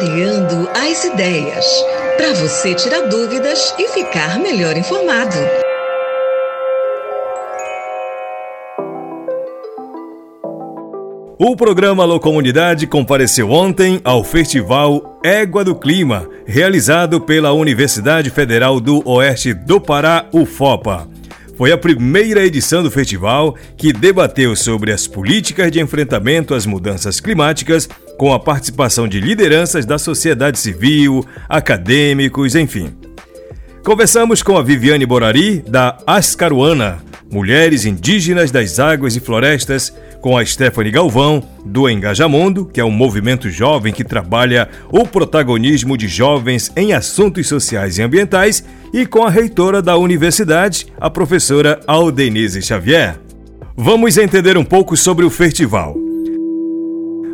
Clareando as ideias. Para você tirar dúvidas e ficar melhor informado. O programa Alô Comunidade compareceu ontem ao Festival Égua do Clima, realizado pela Universidade Federal do Oeste do Pará, UFOPA. Foi a primeira edição do festival que debateu sobre as políticas de enfrentamento às mudanças climáticas, com a participação de lideranças da sociedade civil, acadêmicos, enfim. Conversamos com a Viviane Borari, da Ascaruana, Mulheres Indígenas das Águas e Florestas, com a Stephanie Galvão, do Engajamundo, que é um movimento jovem que trabalha o protagonismo de jovens em assuntos sociais e ambientais, e com a reitora da universidade, a professora Aldenise Xavier. Vamos entender um pouco sobre o festival.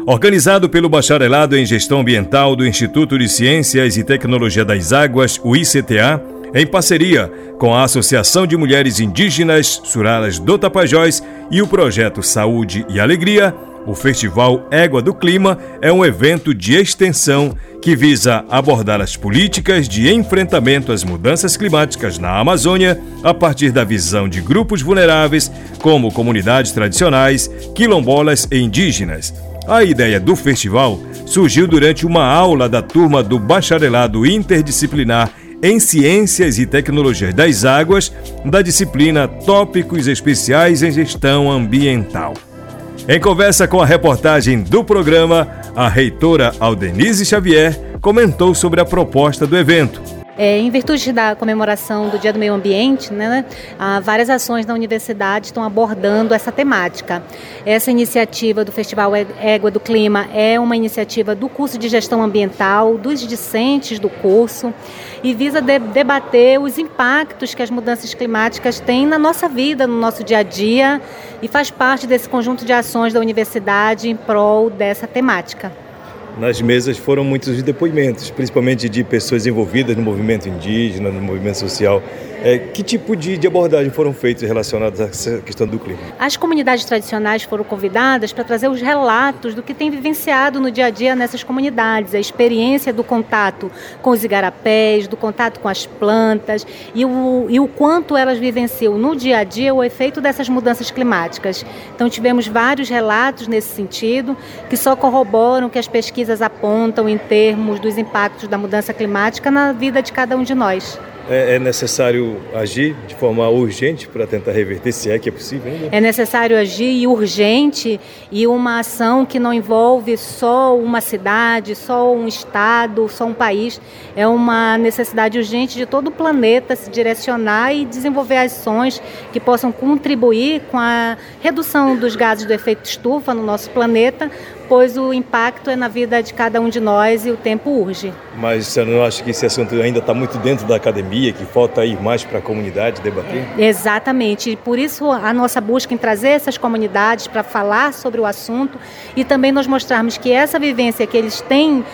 Organizado pelo Bacharelado em Gestão Ambiental do Instituto de Ciências e Tecnologia das Águas, o ICTA, em parceria com a Associação de Mulheres Indígenas Suralas do Tapajós e o projeto Saúde e Alegria, o Festival Égua do Clima é um evento de extensão que visa abordar as políticas de enfrentamento às mudanças climáticas na Amazônia a partir da visão de grupos vulneráveis, como comunidades tradicionais, quilombolas e indígenas. A ideia do festival surgiu durante uma aula da turma do Bacharelado Interdisciplinar em Ciências e Tecnologias das Águas, da disciplina Tópicos Especiais em Gestão Ambiental. Em conversa com a reportagem do programa, a reitora Aldenise Xavier comentou sobre a proposta do evento é, em virtude da comemoração do Dia do Meio Ambiente, né, várias ações da universidade estão abordando essa temática. Essa iniciativa do Festival Égua do Clima é uma iniciativa do curso de Gestão Ambiental, dos discentes do curso, e visa de debater os impactos que as mudanças climáticas têm na nossa vida, no nosso dia a dia, e faz parte desse conjunto de ações da universidade em prol dessa temática nas mesas foram muitos depoimentos, principalmente de pessoas envolvidas no movimento indígena, no movimento social. É, que tipo de, de abordagem foram feitas relacionadas a essa questão do clima? As comunidades tradicionais foram convidadas para trazer os relatos do que tem vivenciado no dia a dia nessas comunidades, a experiência do contato com os igarapés, do contato com as plantas e o, e o quanto elas vivenciam no dia a dia o efeito dessas mudanças climáticas. Então tivemos vários relatos nesse sentido que só corroboram que as pesquisas apontam em termos dos impactos da mudança climática na vida de cada um de nós é, é necessário agir de forma urgente para tentar reverter, se é que é possível? É necessário agir urgente e uma ação que não envolve só uma cidade, só um estado, só um país. É uma necessidade urgente de todo o planeta se direcionar e desenvolver ações que possam contribuir com a redução dos gases do efeito estufa no nosso planeta, pois o impacto é na vida de cada um de nós e o tempo urge. Mas você não acha que esse assunto ainda está muito dentro da academia, que falta ir mais para a comunidade debater? Exatamente, e por isso a nossa busca em trazer essas comunidades para falar sobre o assunto e também nós mostrarmos que essa vivência que eles têm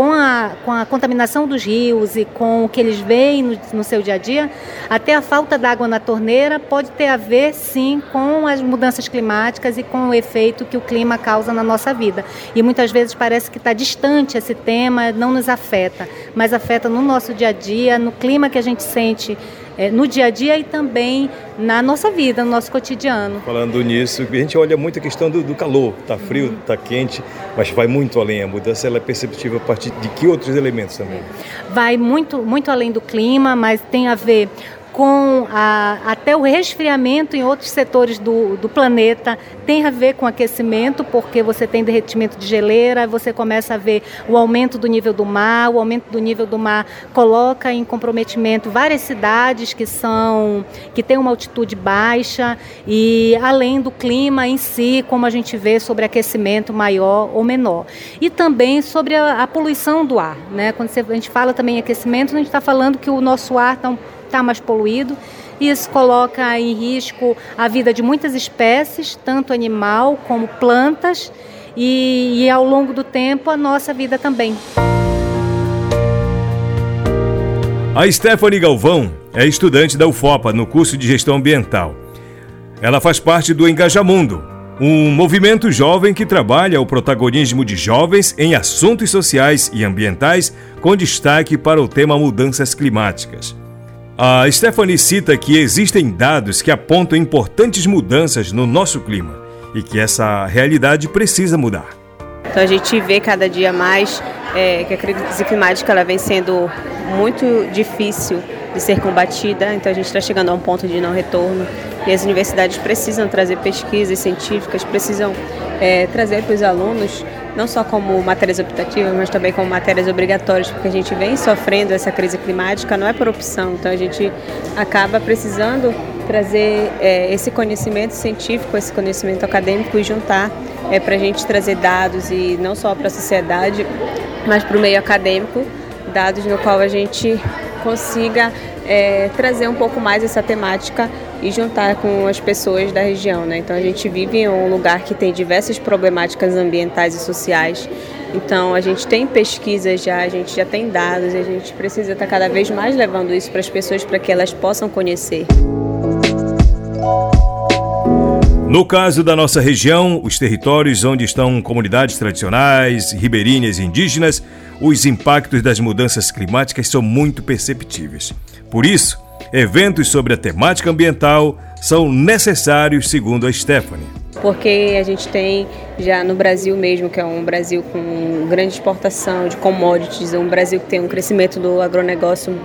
com a, com a contaminação dos rios e com o que eles veem no, no seu dia a dia, até a falta d'água na torneira pode ter a ver, sim, com as mudanças climáticas e com o efeito que o clima causa na nossa vida. E muitas vezes parece que está distante esse tema, não nos afeta, mas afeta no nosso dia a dia, no clima que a gente sente é, no dia a dia e também na nossa vida, no nosso cotidiano. Falando nisso, a gente olha muito a questão do, do calor, está frio, está quente, mas vai muito além. A mudança ela é perceptível a partir de que outros elementos também? Vai muito, muito além do clima, mas tem a ver com a, até o resfriamento em outros setores do, do planeta, tem a ver com aquecimento, porque você tem derretimento de geleira, você começa a ver o aumento do nível do mar, o aumento do nível do mar coloca em comprometimento várias cidades que são que têm uma altitude baixa e além do clima em si, como a gente vê sobre aquecimento maior ou menor. E também sobre a, a poluição do ar, né? Quando a gente fala também em aquecimento, a gente está falando que o nosso ar está um está mais poluído. Isso coloca em risco a vida de muitas espécies, tanto animal como plantas, e, e ao longo do tempo a nossa vida também. A Stephanie Galvão é estudante da UFOPA no curso de Gestão Ambiental. Ela faz parte do Engajamundo, Um movimento jovem que trabalha o protagonismo de jovens em assuntos sociais e ambientais, com destaque para o tema mudanças climáticas. A Stephanie cita que existem dados que apontam importantes mudanças no nosso clima e que essa realidade precisa mudar. Então a gente vê cada dia mais é, que a crise climática ela vem sendo muito difícil de ser combatida, então a gente está chegando a um ponto de não retorno e as universidades precisam trazer pesquisas científicas, precisam é, trazer para os alunos não só como matérias optativas, mas também como matérias obrigatórias, porque a gente vem sofrendo essa crise climática, não é por opção, então a gente acaba precisando trazer é, esse conhecimento científico, esse conhecimento acadêmico e juntar é, para a gente trazer dados e não só para a sociedade, mas para o meio acadêmico, dados no qual a gente consiga é, trazer um pouco mais essa temática e juntar com as pessoas da região. Né? Então a gente vive em um lugar que tem diversas problemáticas ambientais e sociais. Então a gente tem pesquisas já, a gente já tem dados e a gente precisa estar cada vez mais levando isso para as pessoas para que elas possam conhecer. No caso da nossa região, os territórios onde estão comunidades tradicionais, ribeirinhas e indígenas, os impactos das mudanças climáticas são muito perceptíveis. Por isso, eventos sobre a temática ambiental são necessários, segundo a Stephanie. Porque a gente tem já no Brasil mesmo, que é um Brasil com grande exportação de commodities, um Brasil que tem um crescimento do agronegócio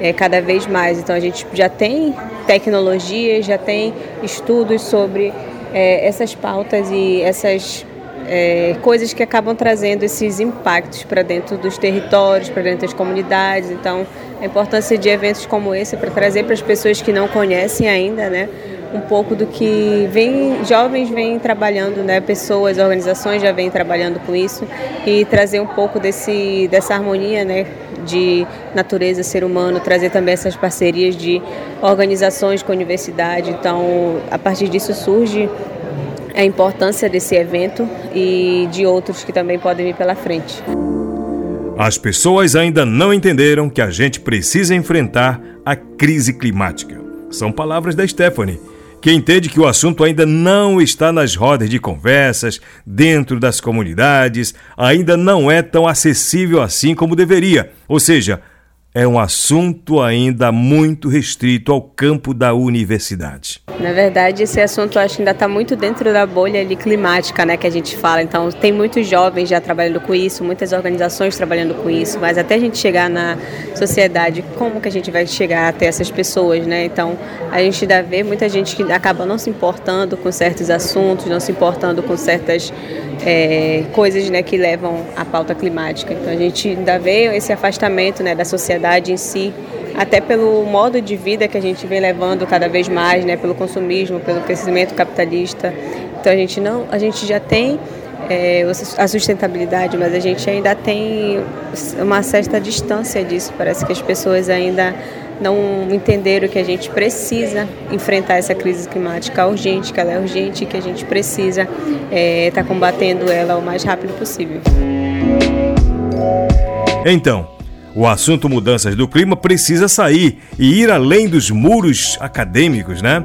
é, cada vez mais. Então a gente já tem tecnologia, já tem estudos sobre é, essas pautas e essas é, coisas que acabam trazendo esses impactos para dentro dos territórios, para dentro das comunidades. Então, a importância de eventos como esse para trazer para as pessoas que não conhecem ainda, né, um pouco do que vem, jovens vêm trabalhando, né, pessoas, organizações já vêm trabalhando com isso e trazer um pouco desse, dessa harmonia, né, de natureza, ser humano, trazer também essas parcerias de organizações com a universidade. Então, a partir disso surge a importância desse evento e de outros que também podem vir pela frente. As pessoas ainda não entenderam que a gente precisa enfrentar a crise climática. São palavras da Stephanie que entende que o assunto ainda não está nas rodas de conversas, dentro das comunidades, ainda não é tão acessível assim como deveria. Ou seja, é um assunto ainda muito restrito ao campo da universidade. Na verdade, esse assunto acho que ainda está muito dentro da bolha ali, climática, né, que a gente fala. Então, tem muitos jovens já trabalhando com isso, muitas organizações trabalhando com isso, mas até a gente chegar na sociedade, como que a gente vai chegar até essas pessoas, né? Então, a gente ainda vê muita gente que acaba não se importando com certos assuntos, não se importando com certas é, coisas né, que levam à pauta climática. Então a gente ainda vê esse afastamento né, da sociedade em si, até pelo modo de vida que a gente vem levando cada vez mais, né, pelo consumismo, pelo crescimento capitalista. Então a gente não, a gente já tem é, a sustentabilidade, mas a gente ainda tem uma certa distância disso. Parece que as pessoas ainda não entenderam que a gente precisa enfrentar essa crise climática urgente, que ela é urgente e que a gente precisa estar é, tá combatendo ela o mais rápido possível. Então, o assunto mudanças do clima precisa sair e ir além dos muros acadêmicos, né?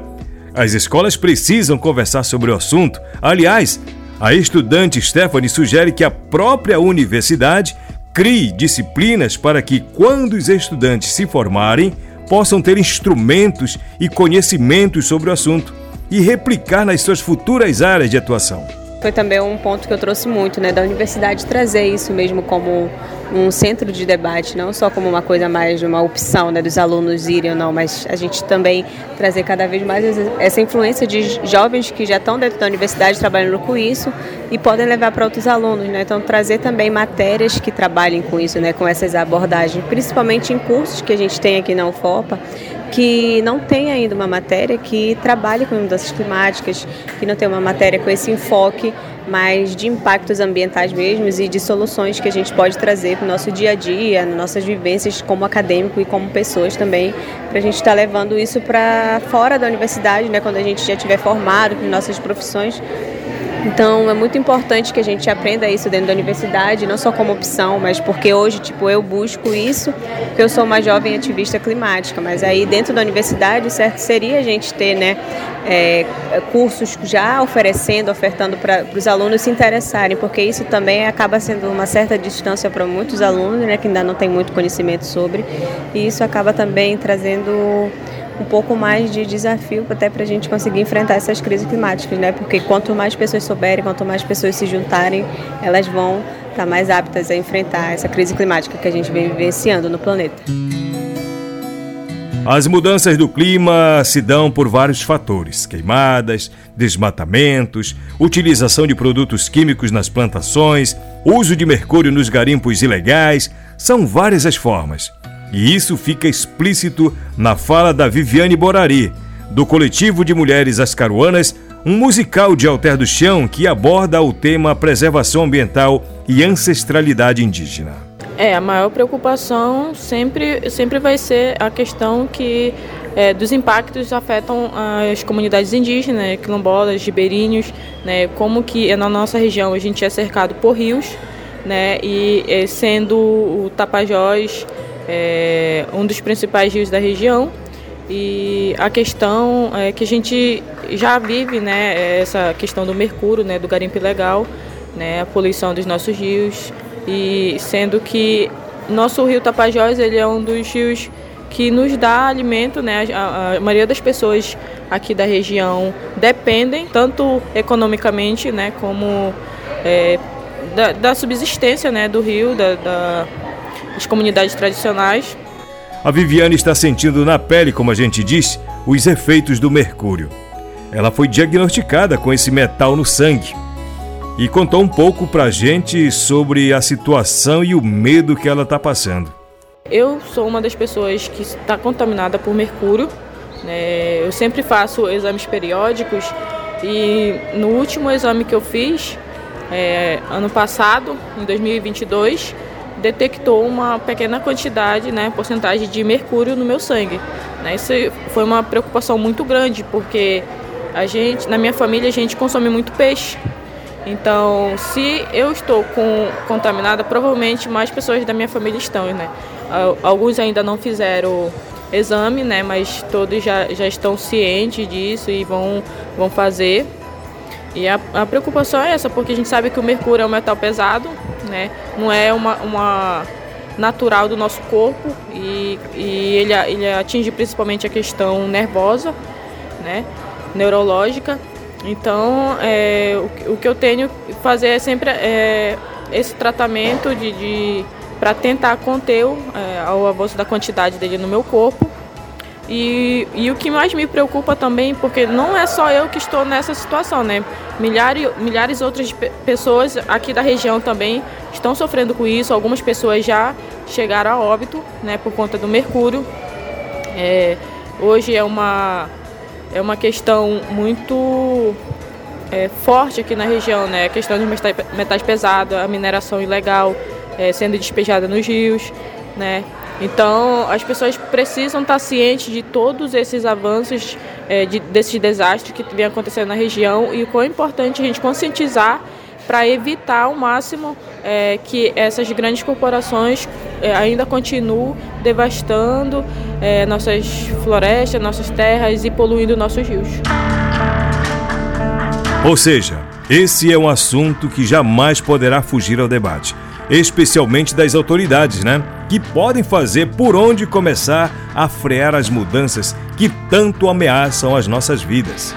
As escolas precisam conversar sobre o assunto. Aliás, a estudante Stephanie sugere que a própria universidade Crie disciplinas para que, quando os estudantes se formarem, possam ter instrumentos e conhecimentos sobre o assunto e replicar nas suas futuras áreas de atuação. Foi também um ponto que eu trouxe muito, né, da universidade trazer isso mesmo como um centro de debate, não só como uma coisa mais uma opção né, dos alunos irem ou não, mas a gente também trazer cada vez mais essa influência de jovens que já estão dentro da universidade trabalhando com isso e podem levar para outros alunos, né? Então trazer também matérias que trabalhem com isso, né, com essas abordagens, principalmente em cursos que a gente tem aqui na UFOPA, que não tem ainda uma matéria que trabalhe com mudanças climáticas, que não tem uma matéria com esse enfoque mais de impactos ambientais mesmos e de soluções que a gente pode trazer para o nosso dia a dia, nossas vivências como acadêmico e como pessoas também, para a gente estar tá levando isso para fora da universidade, né, quando a gente já estiver formado com nossas profissões, Então é muito importante que a gente aprenda isso dentro da universidade, não só como opção, mas porque hoje, tipo, eu busco isso, porque eu sou uma jovem ativista climática, mas aí dentro da universidade, certo seria a gente ter, né, é, cursos já oferecendo, ofertando para os alunos se interessarem, porque isso também acaba sendo uma certa distância para muitos alunos, né, que ainda não tem muito conhecimento sobre, e isso acaba também trazendo um pouco mais de desafio até para a gente conseguir enfrentar essas crises climáticas, né? Porque quanto mais pessoas souberem, quanto mais pessoas se juntarem, elas vão estar mais aptas a enfrentar essa crise climática que a gente vem vivenciando no planeta. As mudanças do clima se dão por vários fatores: queimadas, desmatamentos, utilização de produtos químicos nas plantações, uso de mercúrio nos garimpos ilegais. São várias as formas. E isso fica explícito na fala da Viviane Borari, do coletivo de mulheres ascaruanas, um musical de Alter do Chão que aborda o tema preservação ambiental e ancestralidade indígena. É, a maior preocupação sempre, sempre vai ser a questão que é, dos impactos afetam as comunidades indígenas, quilombolas, ribeirinhos, né, como que na nossa região a gente é cercado por rios, né, e é, sendo o Tapajós é um dos principais rios da região. E a questão é que a gente já vive né, essa questão do mercúrio, né, do garimpo ilegal, né, a poluição dos nossos rios, e sendo que nosso rio Tapajós ele é um dos rios que nos dá alimento, né? A, a, maioria das pessoas aqui da região dependem tanto economicamente, né, como é, da, da, subsistência, né, do rio, da, da as comunidades tradicionais. A Viviane está sentindo na pele, como a gente diz, os efeitos do mercúrio. Ela foi diagnosticada com esse metal no sangue e contou um pouco pra gente sobre a situação e o medo que ela está passando. Eu sou uma das pessoas que está contaminada por mercúrio. Né? Eu sempre faço exames periódicos e no último exame que eu fiz, é, ano passado, em 2022, detectou uma pequena quantidade, né, porcentagem de mercúrio no meu sangue. Né? Isso foi uma preocupação muito grande, porque a gente, na minha família, a gente consome muito peixe. Então, se eu estou com, contaminada, provavelmente mais pessoas da minha família estão, né? Alguns ainda não fizeram exame, né? Mas todos já, já estão cientes disso e vão, vão fazer. E a, a preocupação é essa, porque a gente sabe que o mercúrio é um metal pesado, né? Não é uma, uma natural do nosso corpo e, e ele, ele atinge principalmente a questão nervosa, né? Neurológica. Então, é, o, o, que eu tenho que fazer é sempre é, esse tratamento de, de para tentar conter o, é, o avanço da quantidade dele no meu corpo e, e o que mais me preocupa também, porque não é só eu que estou nessa situação, né? Milhares, milhares outras pessoas aqui da região também estão sofrendo com isso. Algumas pessoas já chegaram a óbito, né, por conta do mercúrio. É, hoje é uma, é uma questão muito é, forte aqui na região, né? A questão de metais, pesados, a mineração ilegal é, sendo despejada nos rios, né? Então, as pessoas precisam estar cientes de todos esses avanços, é, de, desses desastres que vem acontecendo na região e o quão é importante a gente conscientizar para evitar ao máximo é, que essas grandes corporações é, ainda continuem devastando é, nossas florestas, nossas terras e poluindo nossos rios. Ou seja, esse é um assunto que jamais poderá fugir ao debate especialmente das autoridades, né? Que podem fazer por onde começar a frear as mudanças que tanto ameaçam as nossas vidas.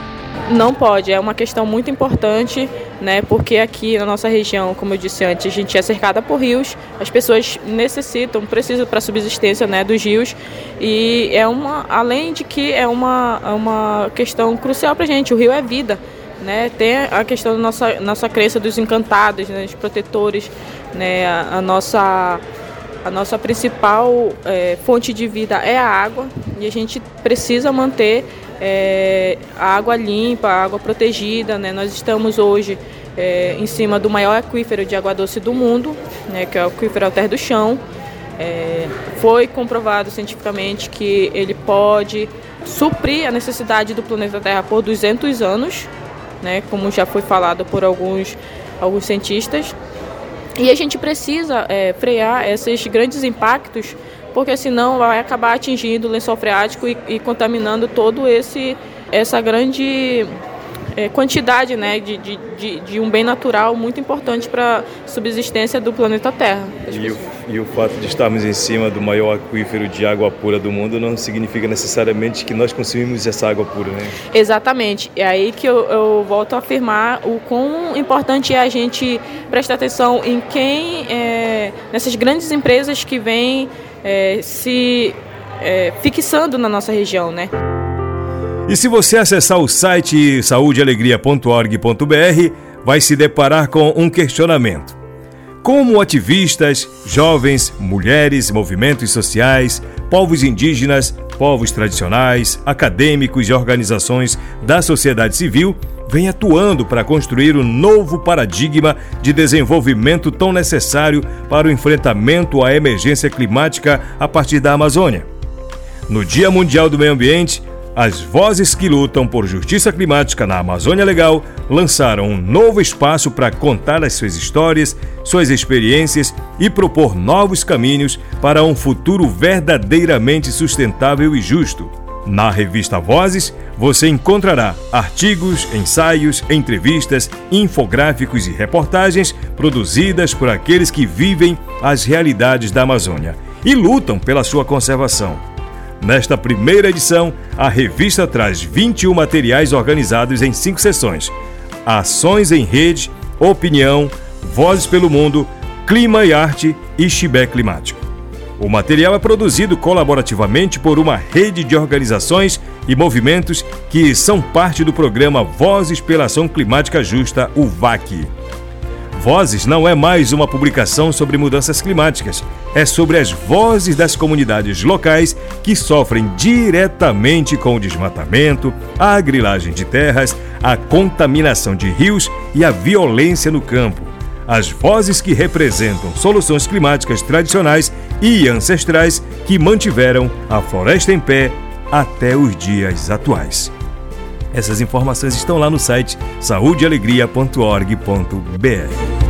Não pode, é uma questão muito importante, né? Porque aqui na nossa região, como eu disse antes, a gente é cercada por rios, as pessoas necessitam, precisam para a subsistência, né, dos rios, e é uma, além de que é uma, é uma questão crucial para a gente, o rio é vida. Né? Tem a questão da nossa, nossa crença dos encantados, né? dos protetores, né? A, a nossa, a nossa principal é, fonte de vida é a água e a gente precisa manter é, a água limpa, a água protegida. Né? Nós estamos hoje é, em cima do maior aquífero de água doce do mundo, né? que é o aquífero Alter do Chão. É, foi comprovado cientificamente que ele pode suprir a necessidade do planeta Terra por 200 anos né, como já foi falado por alguns, alguns cientistas. E a gente precisa é, frear esses grandes impactos, porque senão vai acabar atingindo o lençol freático e, e contaminando todo esse essa grande é, quantidade né, de, de, de, de, um bem natural muito importante para a subsistência do planeta Terra. E o, e o, fato de estarmos em cima do maior aquífero de água pura do mundo não significa necessariamente que nós consumimos essa água pura, né? Exatamente. É aí que eu, eu volto a afirmar o quão importante é a gente prestar atenção em quem, é, nessas grandes empresas que vêm é, se é, fixando na nossa região, né? E se você acessar o site saudealegria.org.br, vai se deparar com um questionamento. Como ativistas, jovens, mulheres, movimentos sociais, povos indígenas, povos tradicionais, acadêmicos e organizações da sociedade civil vêm atuando para construir um novo paradigma de desenvolvimento tão necessário para o enfrentamento à emergência climática a partir da Amazônia? No Dia Mundial do Meio Ambiente, as vozes que lutam por justiça climática na Amazônia Legal lançaram um novo espaço para contar as suas histórias, suas experiências e propor novos caminhos para um futuro verdadeiramente sustentável e justo. Na revista Vozes, você encontrará artigos, ensaios, entrevistas, infográficos e reportagens produzidas por aqueles que vivem as realidades da Amazônia e lutam pela sua conservação. Nesta primeira edição, a revista traz 21 materiais organizados em cinco sessões: Ações em Rede, Opinião, Vozes pelo Mundo, Clima e Arte e Chibé Climático. O material é produzido colaborativamente por uma rede de organizações e movimentos que são parte do programa Vozes pela Ação Climática Justa, o VAC. Vozes não é mais uma publicação sobre mudanças climáticas, é sobre as vozes das comunidades locais que sofrem diretamente com o desmatamento, a grilagem de terras, a contaminação de rios e a violência no campo. As vozes que representam soluções climáticas tradicionais e ancestrais que mantiveram a floresta em pé até os dias atuais. Essas informações estão lá no site saudealegria.org.br.